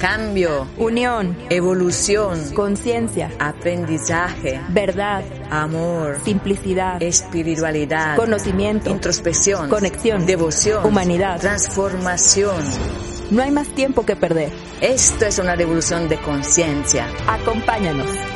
cambio, unión, evolución, conciencia, aprendizaje, verdad, amor, simplicidad, espiritualidad, conocimiento, introspección, conexión, devoción, humanidad, transformación. No hay más tiempo que perder. Esto es una revolución de conciencia. Acompáñanos.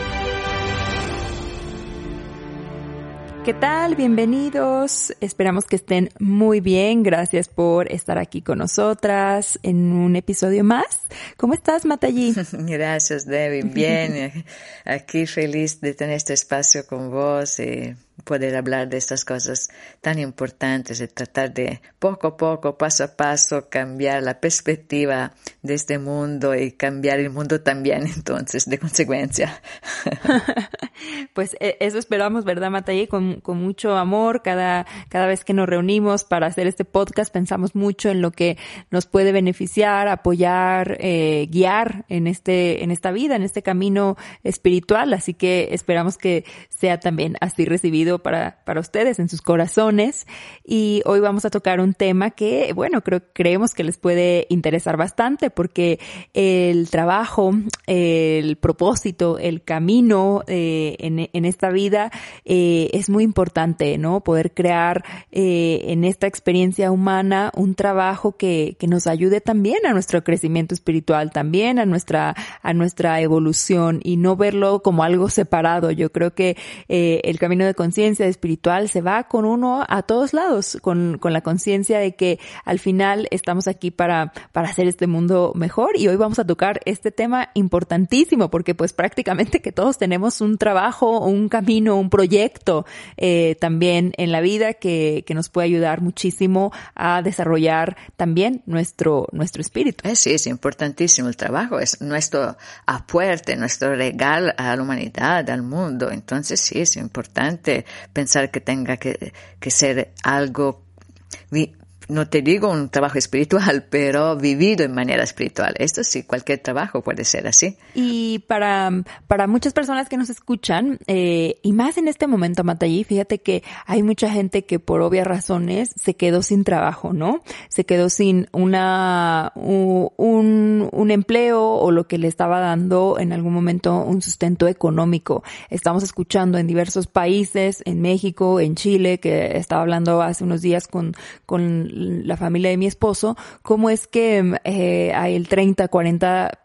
¿Qué tal? Bienvenidos. Esperamos que estén muy bien. Gracias por estar aquí con nosotras en un episodio más. ¿Cómo estás, Matallí? Gracias, Debbie. Bien. Aquí feliz de tener este espacio con vos y poder hablar de estas cosas tan importantes y tratar de poco a poco, paso a paso, cambiar la perspectiva de este mundo y cambiar el mundo también, entonces, de consecuencia. pues eh, eso esperamos, ¿verdad, Matallí? Con, con mucho amor. Cada, cada vez que nos reunimos para hacer este podcast, pensamos mucho en lo que nos puede beneficiar, apoyar, eh, guiar en este, en esta vida, en este camino espiritual. Así que esperamos que sea también así recibido para, para ustedes en sus corazones. Y hoy vamos a tocar un tema que, bueno, creo, creemos que les puede interesar bastante porque el trabajo, el propósito, el camino eh, en, en, esta vida eh, es muy importante, ¿no? Poder crear eh, en esta experiencia humana un trabajo que, que nos ayude también a nuestro crecimiento espiritual, también a nuestra, a nuestra evolución y no verlo como algo separado. Yo creo que eh, el camino de conciencia espiritual se va con uno a todos lados, con, con la conciencia de que al final estamos aquí para, para hacer este mundo mejor y hoy vamos a tocar este tema importantísimo porque pues prácticamente que todos tenemos un trabajo, un camino, un proyecto eh, también en la vida que, que nos puede ayudar muchísimo a desarrollar también nuestro, nuestro espíritu. Eh, sí, es importantísimo el trabajo, es nuestro aporte, nuestro regalo a la humanidad, al mundo. Entonces sí, es importante pensar que tenga que, que ser algo no te digo un trabajo espiritual, pero vivido en manera espiritual. Esto sí, cualquier trabajo puede ser así. Y para, para muchas personas que nos escuchan, eh, y más en este momento, Matallí, fíjate que hay mucha gente que por obvias razones se quedó sin trabajo, ¿no? Se quedó sin una, un, un empleo o lo que le estaba dando en algún momento un sustento económico. Estamos escuchando en diversos países, en México, en Chile, que estaba hablando hace unos días con, con la familia de mi esposo, cómo es que eh, hay el 30, 40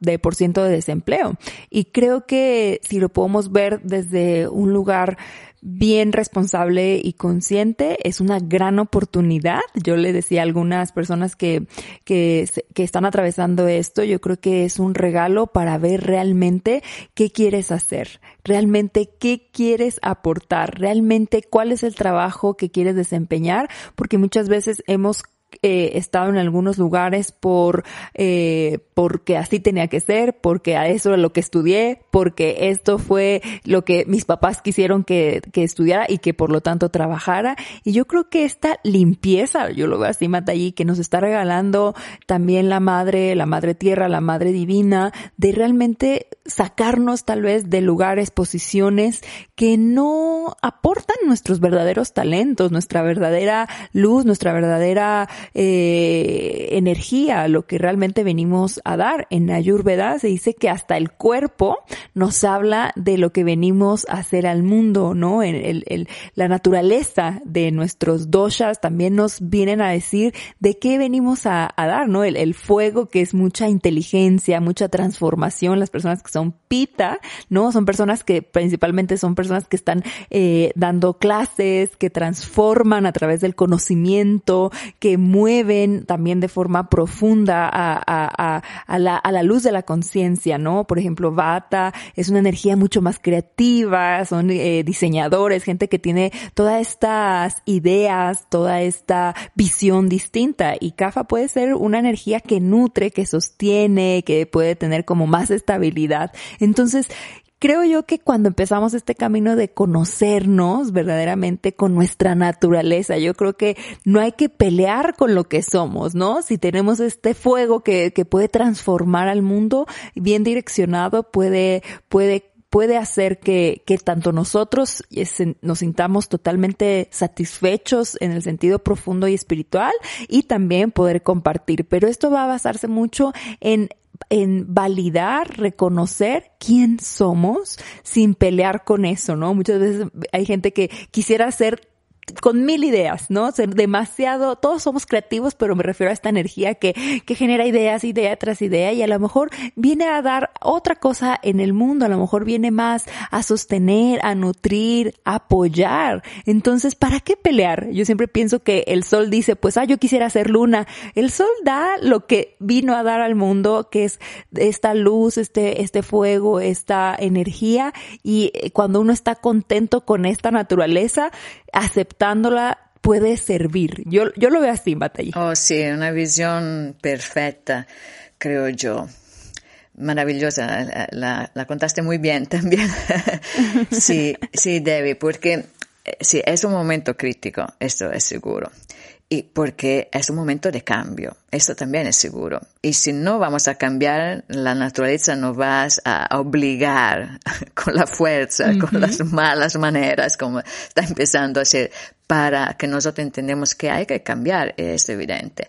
de por ciento de desempleo. Y creo que si lo podemos ver desde un lugar bien responsable y consciente, es una gran oportunidad. Yo le decía a algunas personas que, que, que, están atravesando esto, yo creo que es un regalo para ver realmente qué quieres hacer, realmente qué quieres aportar, realmente cuál es el trabajo que quieres desempeñar, porque muchas veces hemos eh, estado en algunos lugares por eh, porque así tenía que ser, porque a eso era lo que estudié, porque esto fue lo que mis papás quisieron que, que estudiara y que por lo tanto trabajara. Y yo creo que esta limpieza, yo lo veo así, Matallí, que nos está regalando también la madre, la madre tierra, la madre divina, de realmente sacarnos tal vez de lugares, posiciones que no aportan nuestros verdaderos talentos, nuestra verdadera luz, nuestra verdadera eh, energía, lo que realmente venimos a dar. En Ayurveda se dice que hasta el cuerpo nos habla de lo que venimos a hacer al mundo, ¿no? El, el, la naturaleza de nuestros doshas también nos vienen a decir de qué venimos a, a dar, ¿no? El, el fuego que es mucha inteligencia, mucha transformación, las personas que son pita, ¿no? Son personas que principalmente son personas que están eh, dando clases, que transforman a través del conocimiento, que mueven también de forma profunda a, a, a, la, a la luz de la conciencia, ¿no? Por ejemplo, Bata es una energía mucho más creativa, son eh, diseñadores, gente que tiene todas estas ideas, toda esta visión distinta y Kafa puede ser una energía que nutre, que sostiene, que puede tener como más estabilidad. Entonces, creo yo que cuando empezamos este camino de conocernos verdaderamente con nuestra naturaleza, yo creo que no hay que pelear con lo que somos, ¿no? Si tenemos este fuego que, que puede transformar al mundo, bien direccionado, puede, puede puede hacer que, que tanto nosotros nos sintamos totalmente satisfechos en el sentido profundo y espiritual y también poder compartir. Pero esto va a basarse mucho en en validar, reconocer quién somos sin pelear con eso, ¿no? Muchas veces hay gente que quisiera ser con mil ideas, ¿no? Ser demasiado, todos somos creativos, pero me refiero a esta energía que, que genera ideas, idea tras idea, y a lo mejor viene a dar otra cosa en el mundo, a lo mejor viene más a sostener, a nutrir, a apoyar. Entonces, ¿para qué pelear? Yo siempre pienso que el sol dice, pues, ah, yo quisiera ser luna. El sol da lo que vino a dar al mundo, que es esta luz, este, este fuego, esta energía, y cuando uno está contento con esta naturaleza, aceptándola puede servir. Yo, yo lo veo así, Batalla. Oh, sí, una visión perfecta, creo yo. Maravillosa, la, la contaste muy bien también. sí, sí, Debbie, porque eh, sí, es un momento crítico, esto es seguro y porque es un momento de cambio, eso también es seguro. Y si no vamos a cambiar, la naturaleza nos va a obligar con la fuerza, con las malas maneras, como está empezando a hacer, para que nosotros entendamos que hay que cambiar, es evidente.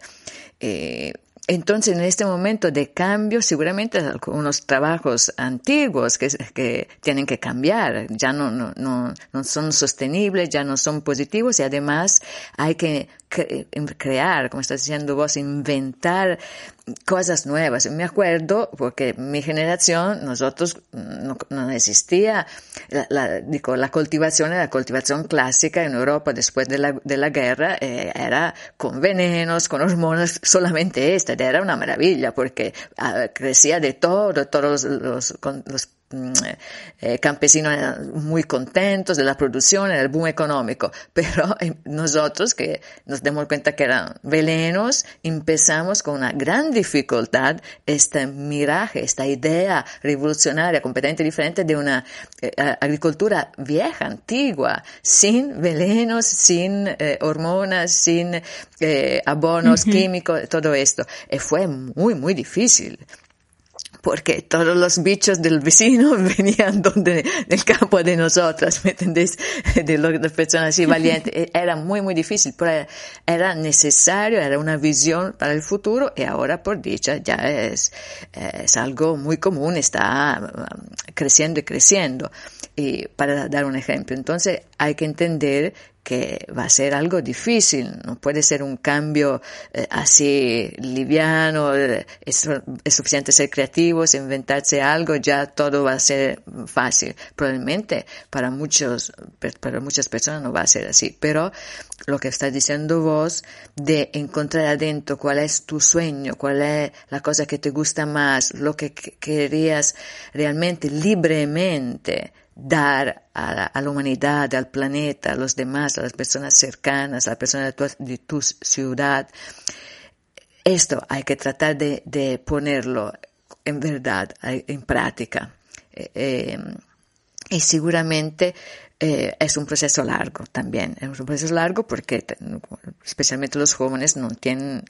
Eh, entonces, en este momento de cambio, seguramente algunos trabajos antiguos que, que tienen que cambiar, ya no, no, no, no, son sostenibles, ya no son positivos y además hay que crear, como estás diciendo vos, inventar cosas nuevas. Me acuerdo, porque mi generación, nosotros no, no existía la, la, la cultivación, la cultivación clásica en Europa después de la, de la guerra eh, era con venenos, con hormonas, solamente esta, era una maravilla porque ah, crecía de todo, todos los, Mm, eh, campesinos muy contentos de la producción, del boom económico, pero eh, nosotros que nos demos cuenta que eran velenos, empezamos con una gran dificultad este miraje, esta idea revolucionaria, completamente diferente de una eh, agricultura vieja, antigua, sin velenos, sin hormonas, sin abonos químicos, todo esto. Y fue muy, muy difícil porque todos los bichos del vecino venían donde, del campo de nosotras, ¿me entendés? De las personas así valientes. E, era muy, muy difícil, pero era necesario, era una visión para el futuro y ahora, por dicha, ya es, es algo muy común, está um, creciendo y creciendo. Y para dar un ejemplo, entonces hay que entender que va a ser algo difícil, no puede ser un cambio eh, así liviano, eh, es, es, suficiente ser creativos, inventarse algo, ya todo va a ser fácil. Probablemente para muchos, para muchas personas no va a ser así, pero lo que estás diciendo vos de encontrar adentro cuál es tu sueño, cuál es la cosa que te gusta más, lo que querías realmente libremente, dar a la, humanidad, al planeta, a los demás, a las personas cercanas, a las personas de tu, ciudad. Esto hay que tratar de, ponerlo en verdad, en práctica. Eh, eh, y seguramente eh, es un proceso largo también. Es un proceso largo porque especialmente los jóvenes no tienen,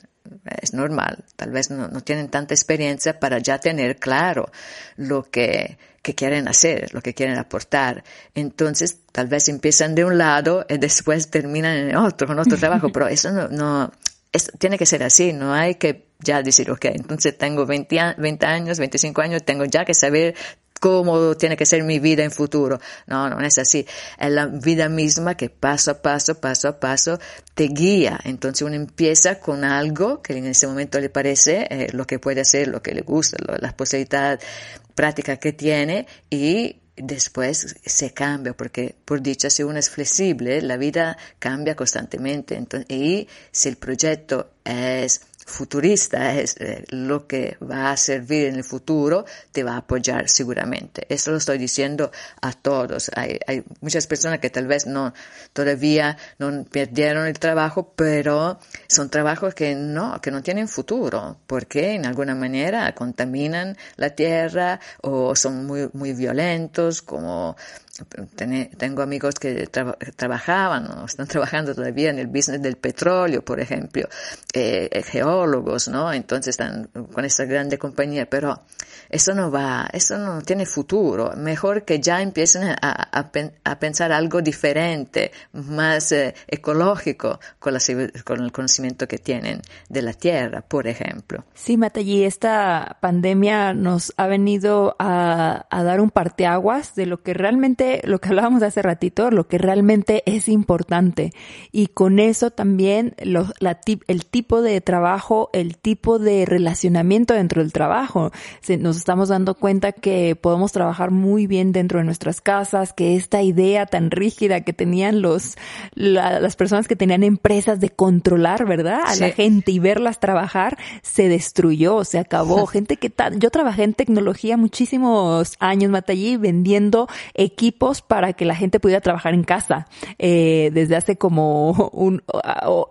es normal, tal vez no tienen tanta experiencia para ya tener claro lo que, que quieren hacer, lo que quieren aportar. Entonces, tal vez empiezan de un lado y después terminan en otro, con otro trabajo, pero eso no, no tiene que ser así, no hay que ya decir, ok, entonces tengo 20, 20 años, 25 años, tengo ya que saber cómo tiene que ser mi vida en futuro. No, no es así. Es la vida misma que paso a paso, paso a paso, te guía. Entonces uno empieza con algo que en ese momento le parece eh, lo que puede hacer, lo que le gusta, las posibilidades prácticas que tiene y después se cambia, porque por dicha, si uno es flexible, la vida cambia constantemente. Y si el proyecto es futurista es eh, lo que va a servir en el futuro, te va a apoyar seguramente. Eso lo estoy diciendo a todos. Hay, hay muchas personas que tal vez no, todavía no perdieron el trabajo, pero son trabajos que no, que no tienen futuro, porque en alguna manera contaminan la tierra o son muy, muy violentos, como tengo amigos que trabajaban o están trabajando todavía en el business del petróleo, por ejemplo, eh, geólogos, ¿no? Entonces están con esta grande compañía, pero eso no va, eso no tiene futuro. Mejor que ya empiecen a, a, pensar algo diferente, más eh, ecológico con, la, con el conocimiento que tienen de la tierra, por ejemplo. Sí, Matallí, esta pandemia nos ha venido a, a dar un parteaguas de lo que realmente, lo que hablábamos hace ratito, lo que realmente es importante. Y con eso también la, el tipo de trabajo, el tipo de relacionamiento dentro del trabajo. Nos estamos dando cuenta que podemos trabajar muy bien dentro de nuestras casas, que esta idea tan rígida que tenían los, las personas que tenían empresas de controlar, ¿verdad? A la gente y verlas trabajar, se destruyó, se acabó. gente que yo trabajé en tecnología muchísimos años, Matallí, vendiendo equipos para que la gente pudiera trabajar en casa, eh, desde hace como un,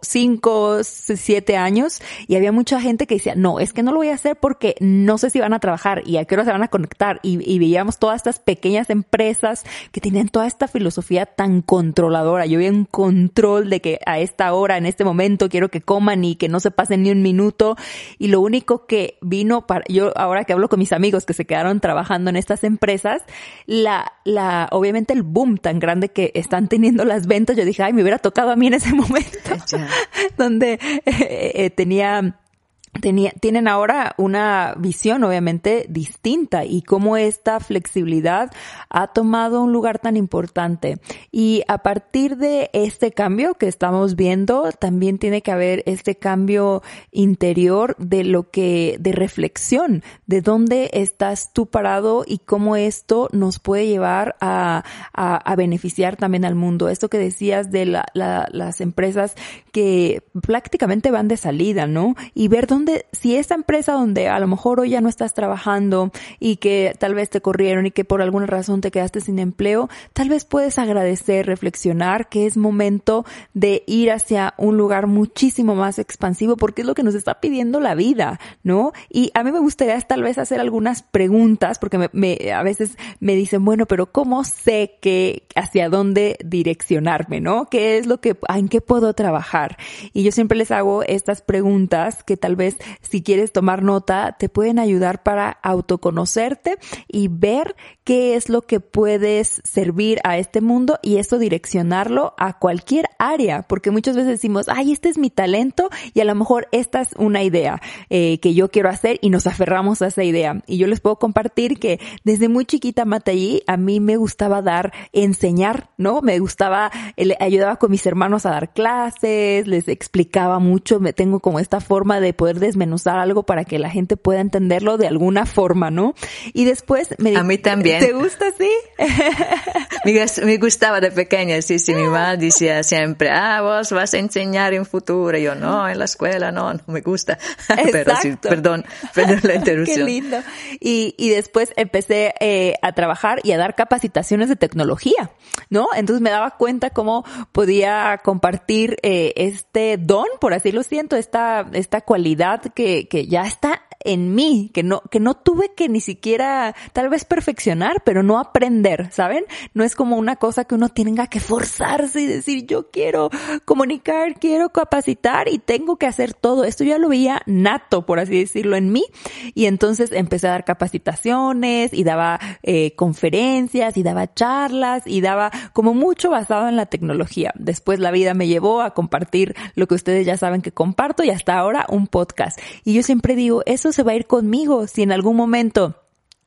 cinco, siete años, y había mucha gente que decía, no, es que no lo voy a hacer porque no sé si van a trabajar y a qué hora se van a conectar. Y, veíamos todas estas pequeñas empresas que tenían toda esta filosofía tan controladora. Yo veía un control de que a esta hora, en este momento, quiero que coman y que no se pasen ni un minuto. Y lo único que vino para, yo ahora que hablo con mis amigos que se quedaron trabajando en estas empresas, la, la, obviamente el boom tan grande que están teniendo las ventas, yo dije, ay, me hubiera tocado a mí en ese momento, donde eh, eh, tenía tienen ahora una visión obviamente distinta y cómo esta flexibilidad ha tomado un lugar tan importante. Y a partir de este cambio que estamos viendo, también tiene que haber este cambio interior de lo que, de reflexión, de dónde estás tú parado y cómo esto nos puede llevar a, a, beneficiar también al mundo. Esto que decías de la, las empresas que prácticamente van de salida, ¿no? Y ver dónde si esa empresa donde a lo mejor hoy ya no estás trabajando y que tal vez te corrieron y que por alguna razón te quedaste sin empleo, tal vez puedes agradecer, reflexionar que es momento de ir hacia un lugar muchísimo más expansivo porque es lo que nos está pidiendo la vida, ¿no? Y a mí me gustaría tal vez hacer algunas preguntas porque me, a veces me dicen, bueno, pero ¿cómo sé que hacia dónde direccionarme, ¿no? ¿Qué es lo que, en qué puedo trabajar? Y yo siempre les hago estas preguntas que tal vez si quieres tomar nota, te pueden ayudar para autoconocerte y ver qué es lo que puedes servir a este mundo y eso direccionarlo a cualquier área, porque muchas veces decimos, ay, este es mi talento y a lo mejor esta es una idea eh, que yo quiero hacer y nos aferramos a esa idea. Y yo les puedo compartir que desde muy chiquita, Matallí, a mí me gustaba dar, enseñar, ¿no? Me gustaba, le ayudaba con mis hermanos a dar clases, les explicaba mucho, me tengo como esta forma de poder desmenuzar algo para que la gente pueda entenderlo de alguna forma, ¿no? Y después me A mí también. ¿Te gusta así? me, gustaba de pequeña, sí, sí, mi mamá decía siempre, ah, vos vas a enseñar en futuro. Y yo, no, en la escuela no, no me gusta. Pero sí, perdón, perdón la interrupción. Qué lindo. Y, y después empecé eh, a trabajar y a dar capacitaciones de tecnología, ¿no? Entonces me daba cuenta cómo podía compartir eh, este don, por así lo siento, esta, esta cualidad que, que ya está en mí, que no, que no tuve que ni siquiera tal vez perfeccionar, pero no aprender, ¿saben? No es como una cosa que uno tenga que forzarse y decir, yo quiero comunicar, quiero capacitar y tengo que hacer todo. Esto ya lo veía nato, por así decirlo, en mí. Y entonces empecé a dar capacitaciones y daba eh, conferencias y daba charlas y daba como mucho basado en la tecnología. Después la vida me llevó a compartir lo que ustedes ya saben que comparto y hasta ahora un podcast. Y yo siempre digo, eso se va a ir conmigo. Si en algún momento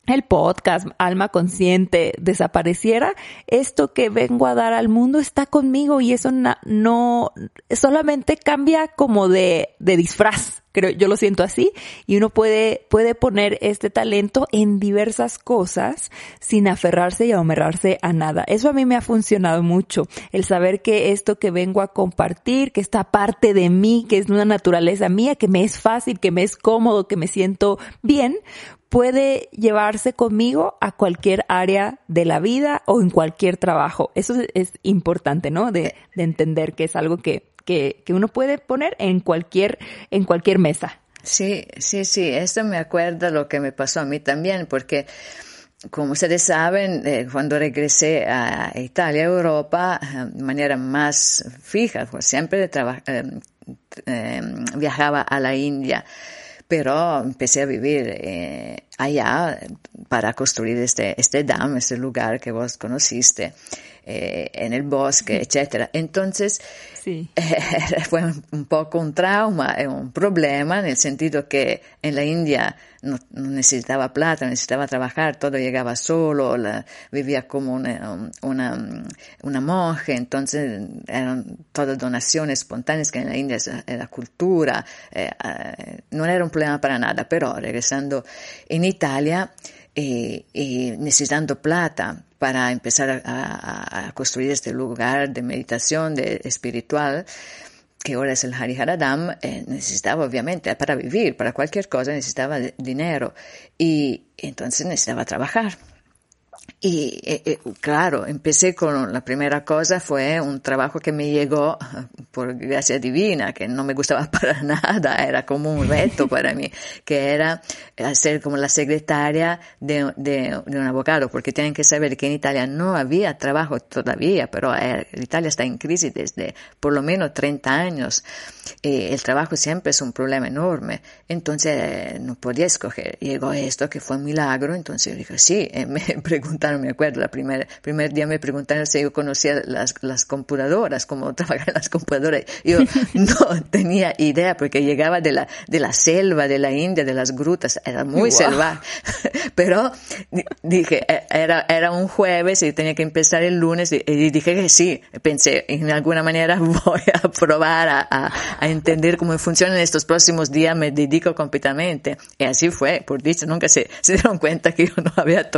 el podcast Alma Consciente desapareciera, esto que vengo a dar al mundo está conmigo y eso no, solamente cambia como de, de disfraz. Creo, yo lo siento así y uno puede, puede poner este talento en diversas cosas sin aferrarse y amerrarse a nada. Eso a mí me ha funcionado mucho. El saber que esto que vengo a compartir, que está parte de mí, que es una naturaleza mía, que me es fácil, que me es cómodo, que me siento bien, puede llevarse conmigo a cualquier área de la vida o en cualquier trabajo. Eso es, importante, ¿no? De, de, entender que es algo que, que, que uno puede poner en cualquier, en cualquier mesa. Sí, sí, sí, esto me acuerda lo que me pasó a mí también, porque como ustedes saben, eh, cuando regresé a Italia, Europa, eh, de manera más fija, pues siempre eh, viajaba a la India, pero empecé a vivir allá para construir este, este dam, este lugar que vos conociste. Eh, en el bosque, etcétera. Entonces, sí. eh, fue un poco un trauma, un problema, en el sentido que en la India no, necesitaba plata, necesitaba trabajar, todo llegaba solo, la, vivía como una, una, una monje, entonces eran todas donaciones espontáneas que en la India es la cultura, eh, eh, no era un problema para nada, pero regresando en Italia, y, y, necesitando plata para empezar a, a, construir este lugar de meditación, de espiritual, que ahora es el Hariharadam, eh, necesitaba obviamente para vivir, para cualquier cosa necesitaba dinero y entonces necesitaba trabajar. Y eh, eh, claro, empecé con la primera cosa fue un trabajo que me llegó por gracia divina, que no me gustaba para nada, era como un reto para mí, que era hacer como la secretaria de, de, un abogado, porque tienen que saber que en Italia no había trabajo todavía, pero eh, Italia está en crisis desde por lo menos 30 años. Y el trabajo siempre es un problema enorme, entonces no podía escoger. Llegó esto que fue un milagro, entonces dije, sí, me preguntaron, me acuerdo, el primer, primer día me preguntaron si yo conocía las, las computadoras, cómo trabajar las computadoras. Yo no tenía idea porque llegaba de la, de la selva, de la India, de las grutas, era muy wow. salvaje. Pero dije, e, era, era un jueves y tenía que empezar el lunes y, y dije que sí, pensé, en alguna manera voy a probar a, a, a entender cómo funcionan estos próximos días, me dedico completamente. Y así fue, por dicho, nunca se, se dieron cuenta que yo no había,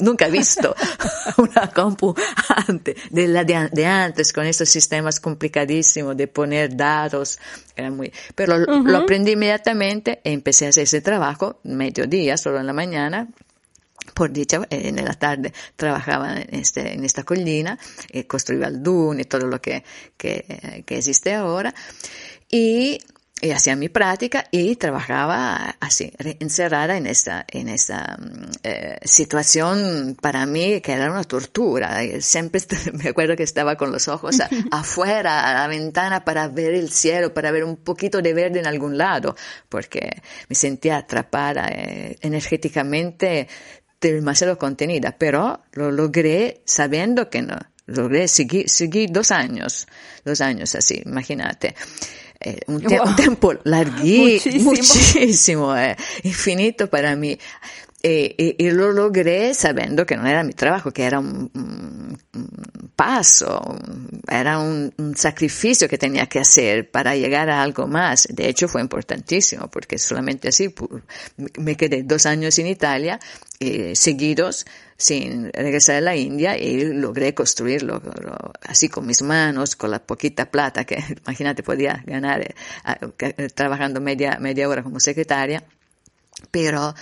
nunca visto una compu antes, de la de, de, antes, con estos sistemas complicadísimos de poner datos, era muy, pero uh -huh. lo aprendí inmediatamente e empecé a hacer ese trabajo, mediodía, solo en la mañana, por dicha, en la tarde trabajaba en, este, en esta collina, eh, construía el dune y todo lo que, que, que existe ahora. Y y hacía mi práctica y trabajaba así, encerrada en esta, en esta eh, situación para mí que era una tortura. Siempre me acuerdo que estaba con los ojos a, afuera, a la ventana para ver el cielo, para ver un poquito de verde en algún lado, porque me sentía atrapada eh, energéticamente demasiado contenida, pero lo logré sabiendo que no. Logré seguir, seguir dos años, dos años así, imagínate eh, un, wow. un, tiempo larguísimo, muchísimo, eh, infinito para mí. E, e, e, lo logré sabiendo que no era mi trabajo, que era un, un, un paso, era un, sacrificio que tenía que hacer para llegar a algo más. De hecho, fue importantísimo porque solamente así me quedé dos años en Italia, eh, seguidos, sin regresar a la India y logré construirlo así con mis manos, con la poquita plata que imagínate podía ganar eh, trabajando media, media hora como secretaria pero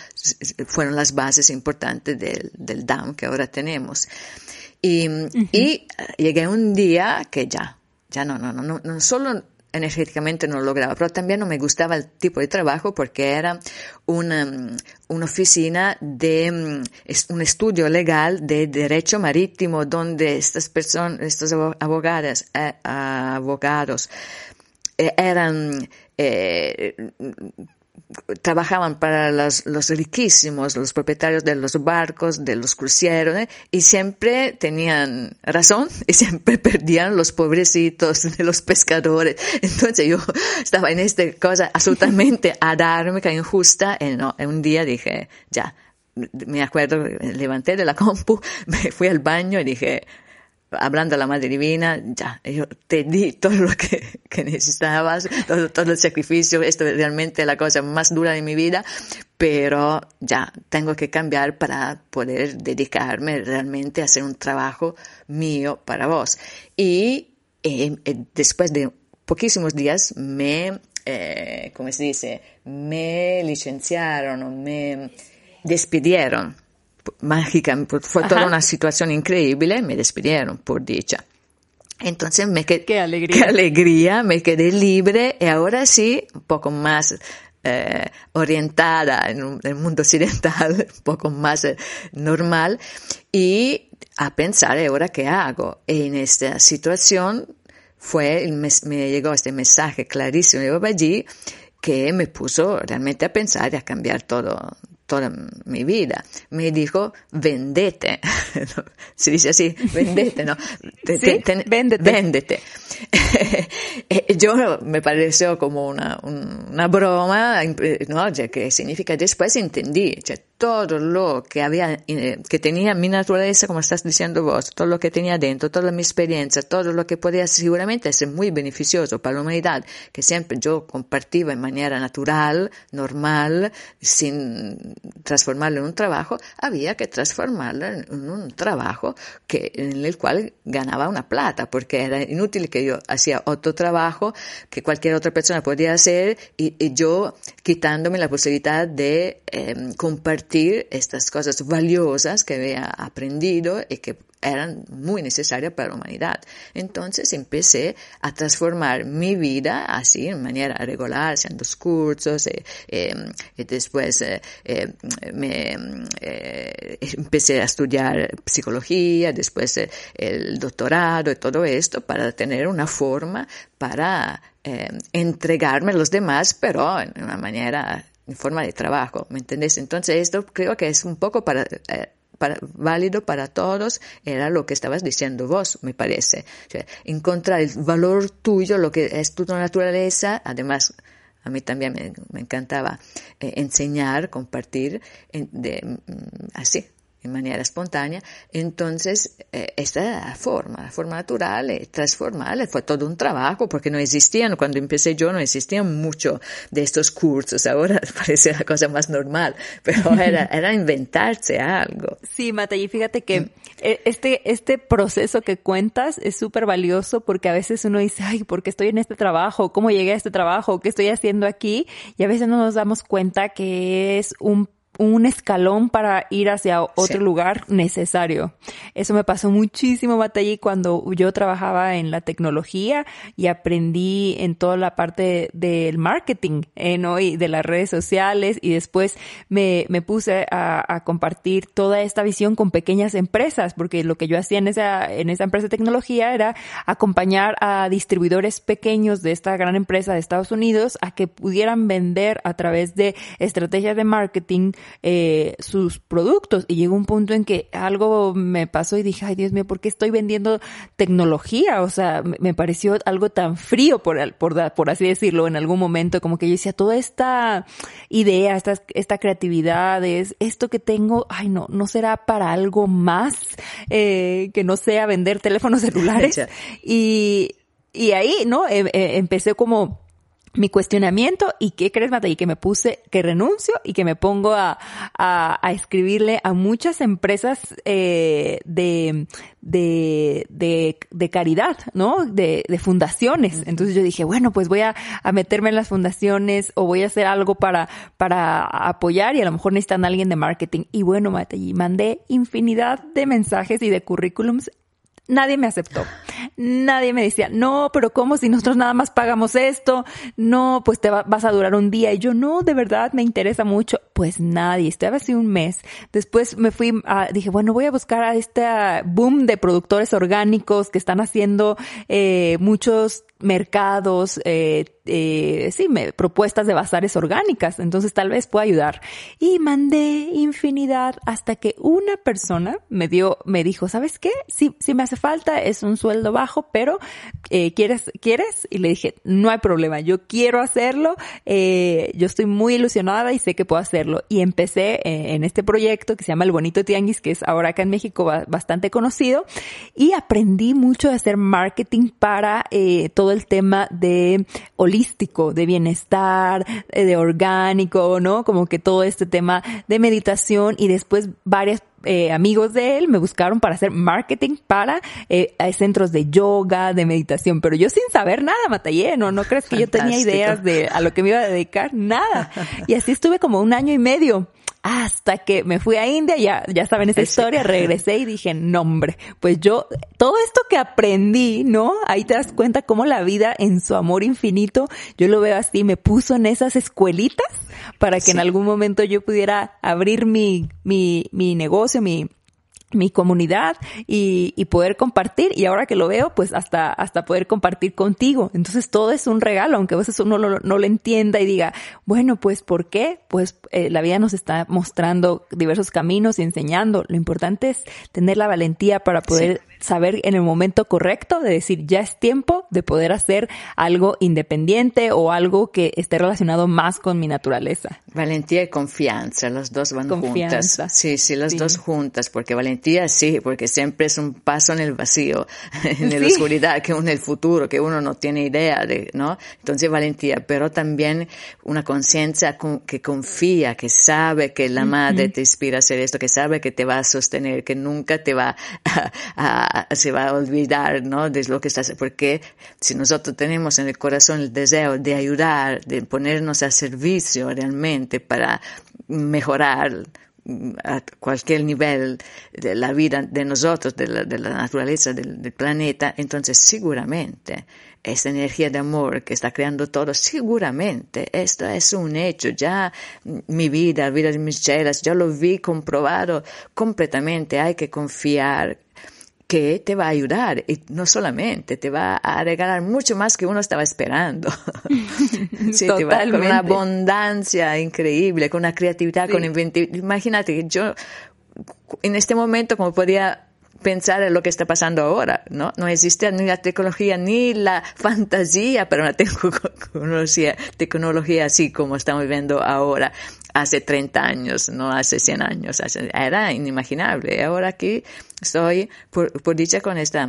fueron las bases importantes del, del DAM que ahora tenemos. Y, uh -huh. y llegué un día que ya, ya no, no, no, no solo energéticamente no lo lograba, pero también no me gustaba el tipo de trabajo porque era una, oficina de un estudio legal de derecho marítimo donde estas personas, estos abogadas, eh, abogados eh, eran eh, trabajaban para los, los, riquísimos, los propietarios de los barcos, de los cruceros, ¿eh? y siempre tenían razón y siempre perdían los pobrecitos de los pescadores. Entonces yo estaba en esta cosa absolutamente adármica, injusta, y no, un día dije, ya, me acuerdo, levanté de la compu, me fui al baño y dije, hablando a la Madre Divina, ya, yo te di todo lo que, que necesitabas, todo, el sacrificio, esto es realmente la cosa más dura de mi vida, pero ya, tengo que cambiar para poder dedicarme realmente a hacer un trabajo mío para vos. Y eh, eh, después de poquísimos días me, eh, ¿cómo se dice? Me licenciaron, me despidieron mágica, fue toda una situación increíble, me despidieron por dicha. Entonces me quedé, qué alegría. qué alegría, me quedé libre y ahora sí, un poco más eh, orientada en, el mundo occidental, un poco más eh, normal, y a pensar ahora qué hago. en esta situación fue, me, llegó este mensaje clarísimo de allí que me puso realmente a pensar y a cambiar todo, toda mi vida. Me dijo, vendete. Se dice así, vendete, ¿no? véndete. véndete. Yo me pareció como una, una broma, ¿no? que significa después entendí, todo lo que había, eh, que tenía mi naturaleza, como estás diciendo vos, todo lo que tenía dentro, toda mi experiencia, todo lo que podía seguramente ser muy beneficioso para la humanidad, que siempre yo compartía en manera natural, normal, sin transformarlo en un trabajo, había que transformarlo en un trabajo que, en el cual ganaba una plata, porque era inútil que yo hacía otro trabajo que cualquier otra persona podía hacer y, yo quitándome la posibilidad de em, compartir estas cosas valiosas que había aprendido y que eran muy necesarias para la humanidad. Entonces empecé a transformar mi vida así, en manera regular, haciendo cursos, eh, em, y después eh, eh, me, empecé a estudiar psicología, después el doctorado y todo esto para tener una forma para entregarme a los demás, pero en una manera forma de trabajo, ¿me entendés? Entonces esto creo que es un poco para, eh, válido para todos, era lo que estabas diciendo vos, me parece. encontrar el valor tuyo, lo que es tu naturaleza, además a mí también me, encantaba eh, enseñar, compartir mm, así, en manera espontánea. Entonces, eh, esta forma, la forma natural, eh, transformarla, fue todo un trabajo porque no existían, cuando empecé yo no existían mucho de estos cursos, ahora parece la cosa más normal, pero era, era inventarse algo. Sí, Mata, y fíjate que mm. e, este, este proceso que cuentas es súper valioso porque a veces uno dice, ay, ¿por qué estoy en este trabajo? ¿Cómo llegué a este trabajo? ¿Qué estoy haciendo aquí? Y a veces no nos damos cuenta que es un un escalón para ir hacia otro lugar necesario. Eso me pasó muchísimo, Matallí, cuando yo trabajaba en la tecnología y aprendí en toda la parte del marketing, eh, ¿no? Y de las redes sociales y después me, me puse a, a, compartir toda esta visión con pequeñas empresas, porque lo que yo hacía en esa, en esa empresa de tecnología era acompañar a distribuidores pequeños de esta gran empresa de Estados Unidos a que pudieran vender a través de estrategias de marketing eh, sus productos. Y llegó un punto en que algo me pasó y dije, ay Dios mío, ¿por qué estoy vendiendo tecnología? O sea, me, pareció algo tan frío, por, por, por así decirlo, en algún momento, como que yo decía, toda esta idea, esta, esta creatividad, es esto que tengo, ay no, no será para algo más eh, que no sea vender teléfonos celulares. y, y ahí, ¿no? Em, eh, empecé como mi cuestionamiento y qué crees, y que me puse, que renuncio y que me pongo a, a, a escribirle a muchas empresas eh, de, de, de, de, caridad, ¿no? De, de fundaciones. Entonces yo dije, bueno, pues voy a, a, meterme en las fundaciones o voy a hacer algo para, para apoyar y a lo mejor necesitan a alguien de marketing. Y bueno, y mandé infinidad de mensajes y de currículums Nadie me aceptó. Nadie me decía, no, pero ¿cómo si nosotros nada más pagamos esto? No, pues te vas a durar un día. Y yo, no, de verdad me interesa mucho. Pues nadie, estaba así un mes. Después me fui, a, dije, bueno, voy a buscar a este boom de productores orgánicos que están haciendo eh, muchos mercados, eh, eh, sí, me, propuestas de bazares orgánicas, entonces tal vez pueda ayudar. Y mandé infinidad hasta que una persona me dio, me dijo, ¿sabes qué? Sí, sí me hace falta, es un sueldo bajo, pero eh, ¿quieres, quieres? Y le dije, no hay problema, yo quiero hacerlo, eh, yo estoy muy ilusionada y sé que puedo hacerlo. Y empecé eh, en este proyecto que se llama El Bonito Tianguis, que es ahora acá en México bastante conocido, y aprendí mucho de hacer marketing para eh, todo el tema de holístico, de bienestar, de orgánico, ¿no? Como que todo este tema de meditación y después varias eh, amigos de él me buscaron para hacer marketing para eh, centros de yoga, de meditación, pero yo sin saber nada, Matallé, no, no crees que yo tenía ideas de a lo que me iba a dedicar, nada. Y así estuve como un año y medio hasta que me fui a India, ya, ya saben esa historia, regresé y dije, no hombre, pues yo, todo esto que aprendí, ¿no? Ahí te das cuenta cómo la vida en su amor infinito, yo lo veo así, me puso en esas escuelitas para que en algún momento yo pudiera abrir mi, mi, mi negocio, mi, mi comunidad y, y, poder compartir. Y ahora que lo veo pues hasta hasta poder compartir contigo. Entonces todo es un regalo aunque a veces uno no, no lo entienda y diga bueno pues por qué pues eh, la vida nos está mostrando diversos caminos y enseñando. Lo importante es tener la valentía para poder saber en el momento correcto de decir ya es tiempo de poder hacer algo independiente o algo que esté relacionado más con mi naturaleza. Valentía y confianza, las dos van juntas. Sí, sí, las dos juntas, porque valentía sí, porque siempre es un paso en el vacío, en la oscuridad, que en el futuro, que uno no tiene idea de, ¿no? Entonces valentía, pero también una conciencia que confía, que sabe que la madre te inspira a hacer esto, que sabe que te va a sostener, que nunca te va a se va a olvidar, ¿no? De lo que estás, porque si nosotros tenemos en el corazón el deseo de ayudar, de ponernos a servicio realmente para mejorar a cualquier nivel de la vida de nosotros, de la, naturaleza del, planeta, entonces seguramente esta energía de amor que está creando todo, seguramente esto es un hecho, ya mi vida, la vida de mis chelas, yo lo vi comprobado. Completamente, hay que confiar que te va a ayudar y no solamente te va a regalar mucho más que uno estaba esperando. sí, te va con una abundancia increíble, con una creatividad, con inventividad. Imagínate que yo en este momento como podía pensar en lo que está pasando ahora, ¿no? No existe ni la tecnología ni la fantasía para una tecnología, tecnología así como estamos viendo ahora, hace 30 años, no hace 100 años, era inimaginable. Ahora aquí estoy, por, dicha, con este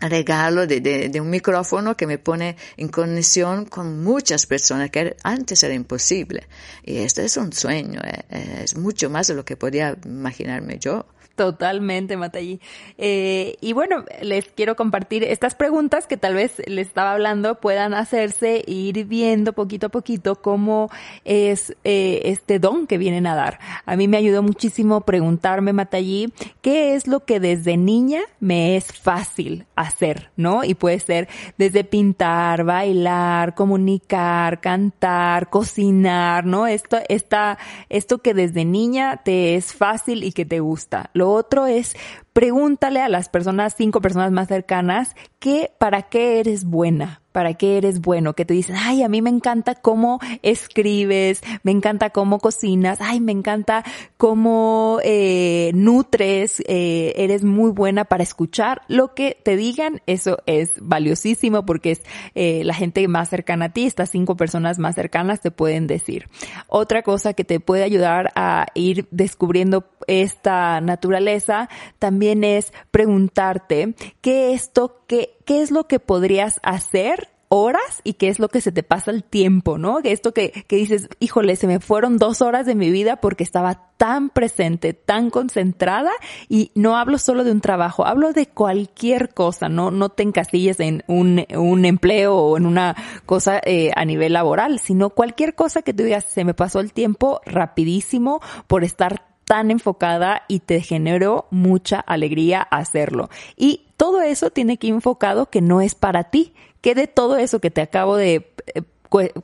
regalo de, de, de, un micrófono que me pone en conexión con muchas personas que antes era imposible. Y esto es un sueño, eh, es mucho más de lo que podía imaginarme yo. Totalmente, Matallí. Eh, y bueno, les quiero compartir estas preguntas que tal vez les estaba hablando puedan hacerse e ir viendo poquito a poquito cómo es eh, este don que vienen a dar. A mí me ayudó muchísimo preguntarme, Matallí, qué es lo que desde niña me es fácil hacer, ¿no? Y puede ser desde pintar, bailar, comunicar, cantar, cocinar, ¿no? Esto, esta, esto que desde niña te es fácil y que te gusta otro es pregúntale a las personas, cinco personas más cercanas, que para qué eres buena, para qué eres bueno, que te dicen, ay, a mí me encanta cómo escribes, me encanta cómo cocinas, ay, me encanta cómo eh, nutres, eh, eres muy buena para escuchar. Lo que te digan, eso es valiosísimo porque es eh, la gente más cercana a ti, estas cinco personas más cercanas te pueden decir. Otra cosa que te puede ayudar a ir descubriendo esta naturaleza también es preguntarte qué esto, qué, qué es lo que podrías hacer horas y qué es lo que se te pasa el tiempo, ¿no? Esto que, que dices, híjole, se me fueron dos horas de mi vida porque estaba tan presente, tan concentrada y no hablo solo de un trabajo, hablo de cualquier cosa, no, no te encasilles en un, un empleo o en una cosa eh, a nivel laboral, sino cualquier cosa que tú digas, se me pasó el tiempo rapidísimo por estar tan enfocada y te generó mucha alegría hacerlo. Y todo eso tiene que ir enfocado que no es para ti, que de todo eso que te acabo de eh,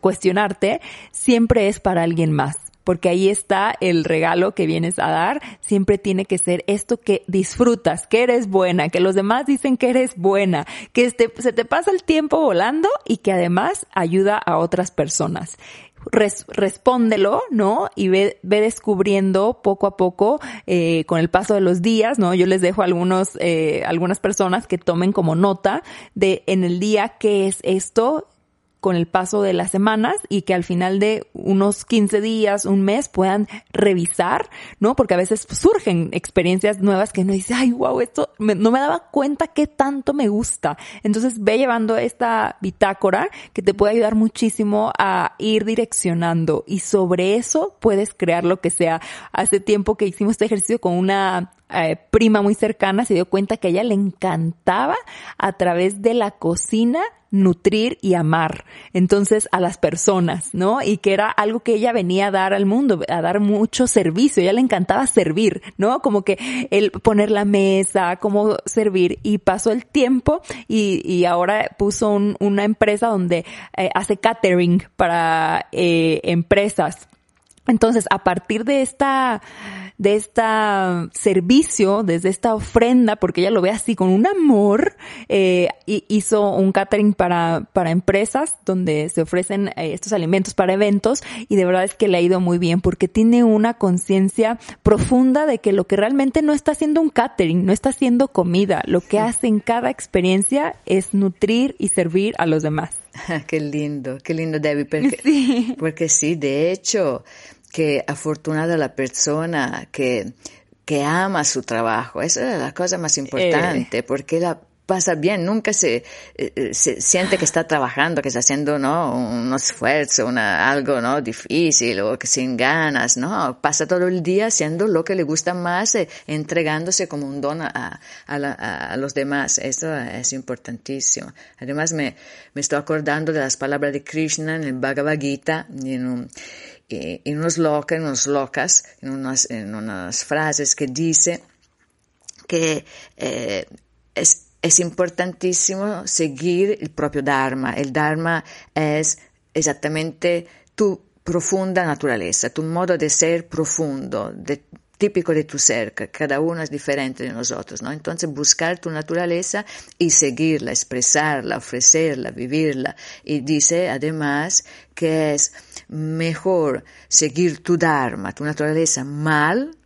cuestionarte, siempre es para alguien más. Porque ahí está el regalo que vienes a dar. Siempre tiene que ser esto que disfrutas, que eres buena, que los demás dicen que eres buena, que se te pasa el tiempo volando y que además ayuda a otras personas respóndelo, ¿no? Y ve, ve, descubriendo poco a poco, eh, con el paso de los días, ¿no? Yo les dejo algunos, eh, algunas personas que tomen como nota de en el día qué es esto con el paso de las semanas y que al final de unos 15 días, un mes puedan revisar, ¿no? Porque a veces surgen experiencias nuevas que no dice, ay, wow, esto no me daba cuenta qué tanto me gusta. Entonces ve llevando esta bitácora que te puede ayudar muchísimo a ir direccionando y sobre eso puedes crear lo que sea. Hace tiempo que hicimos este ejercicio con una eh, prima muy cercana se dio cuenta que a ella le encantaba a través de la cocina nutrir y amar. Entonces a las personas, ¿no? Y que era algo que ella venía a dar al mundo, a dar mucho servicio. Ella le encantaba servir, ¿no? Como que el poner la mesa, cómo servir. Y pasó el tiempo y, y ahora puso una empresa donde eh, hace catering para eh, empresas. Entonces, a partir de esta, de esta servicio, desde esta ofrenda, porque ella lo ve así con un amor, eh, hizo un catering para, para empresas donde se ofrecen eh, estos alimentos para eventos y de verdad es que le ha ido muy bien porque tiene una conciencia profunda de que lo que realmente no está haciendo un catering, no está haciendo comida, lo que hace en cada experiencia es nutrir y servir a los demás. qué lindo, qué lindo Debbie, porque sí. porque sí, de hecho, que afortunada la persona que, que ama su trabajo. Esa es la cosa más importante, eh. porque la pasa bien, nunca se, eh, eh, se, siente que está trabajando, que está haciendo, ¿no? Un esfuerzo, una, algo, ¿no? Difícil o que sin ganas, ¿no? Pasa todo el día haciendo lo que le gusta más, entregándose como un don a, a, los demás. Eso es importantísimo. Además, me, me estoy acordando de las palabras de Krishna en el Bhagavad Gita, en un, en unos locas, en unos locas, en unas, en unas frases que dice que eh, es, es importantísimo seguir el propio Dharma. El Dharma es exactamente tu profunda naturaleza, tu modo de ser profundo, típico de tu ser, cada uno es diferente de nosotros, ¿no? Entonces buscar tu naturaleza y seguirla, expresarla, ofrecerla, vivirla. Y dice además que es mejor seguir tu Dharma, tu naturaleza mal,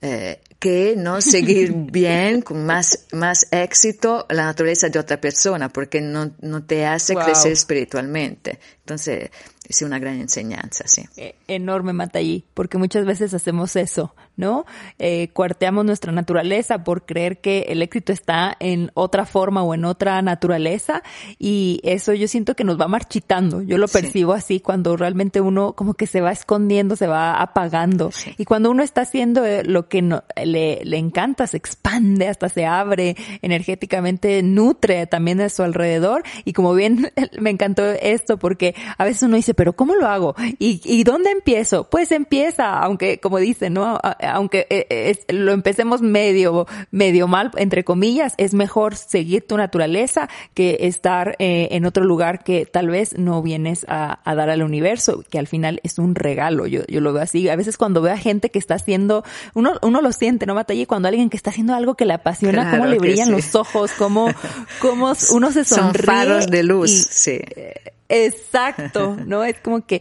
eh, que no seguir bien, con más, más éxito, la naturaleza de otra persona, porque no, no te hace crecer espiritualmente. Entonces, es una gran enseñanza, sí. E, enorme, Matallí, porque muchas veces hacemos eso, ¿no? Eh, cuarteamos nuestra naturaleza por creer que el éxito está en otra forma o en otra naturaleza y eso yo siento que nos va marchitando. Yo lo percibo así cuando realmente uno como que se va escondiendo, se va apagando. Y cuando uno está haciendo eh, lo que no, le, le encanta, se expande, hasta se abre energéticamente, nutre también a su alrededor. Y como bien me encantó esto porque a veces uno dice, pero ¿cómo lo hago? ¿Y, y dónde empiezo? Pues empieza, aunque como dicen, ¿no? Aunque eh, lo empecemos medio, medio mal, entre comillas, es mejor seguir tu naturaleza que estar eh, en otro lugar que tal vez no vienes a, dar al universo, que al final es un regalo. Yo, yo lo veo así. A veces cuando veo a gente que está haciendo, uno, uno lo siente, ¿no, Matalle? Cuando alguien que está haciendo algo que le apasiona, cómo le brillan los ojos, cómo, cómo uno se sonríe. Son faros de luz, sí. Eh, Exacto, ¿no? Es como que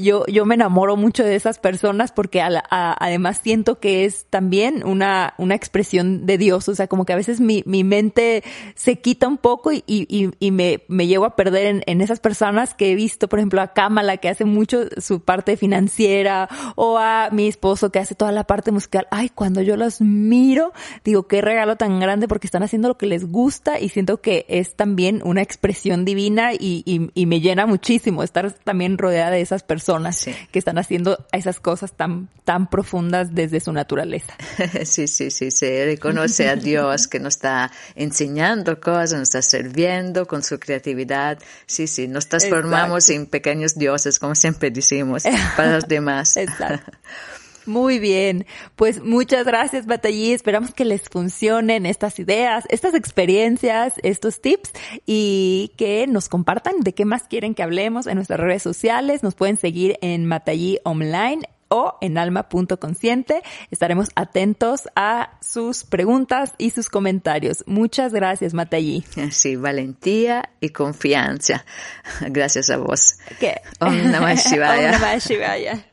yo, yo me enamoro mucho de esas personas porque además siento que es también una, una expresión de Dios, o sea, como que a veces mi, mi mente se quita un poco y, y, y me, me llevo a perder en, en, esas personas que he visto, por ejemplo, a Kamala que hace mucho su parte financiera o a mi esposo que hace toda la parte musical. Ay, cuando yo los miro, digo, qué regalo tan grande porque están haciendo lo que les gusta y siento que es también una expresión divina y, y, y me llena muchísimo estar también rodeada de esas personas que están haciendo esas cosas tan, tan profundas desde su naturaleza. Sí, sí, sí, se reconoce a Dios que nos está enseñando cosas, nos está sirviendo con su creatividad. Sí, sí, nos transformamos en pequeños dioses, como siempre decimos, para los demás. Exacto. Muy bien, pues muchas gracias Batallí, esperamos que les funcionen estas ideas, estas experiencias, estos tips y que nos compartan de qué más quieren que hablemos en nuestras redes sociales, nos pueden seguir en Matallí Online o en alma.consciente. Estaremos atentos a sus preguntas y sus comentarios. Muchas gracias, Matallí. Sí, valentía y confianza. Gracias a vos. ¿Qué? Om Namah Shivaya. Om Namah Shivaya.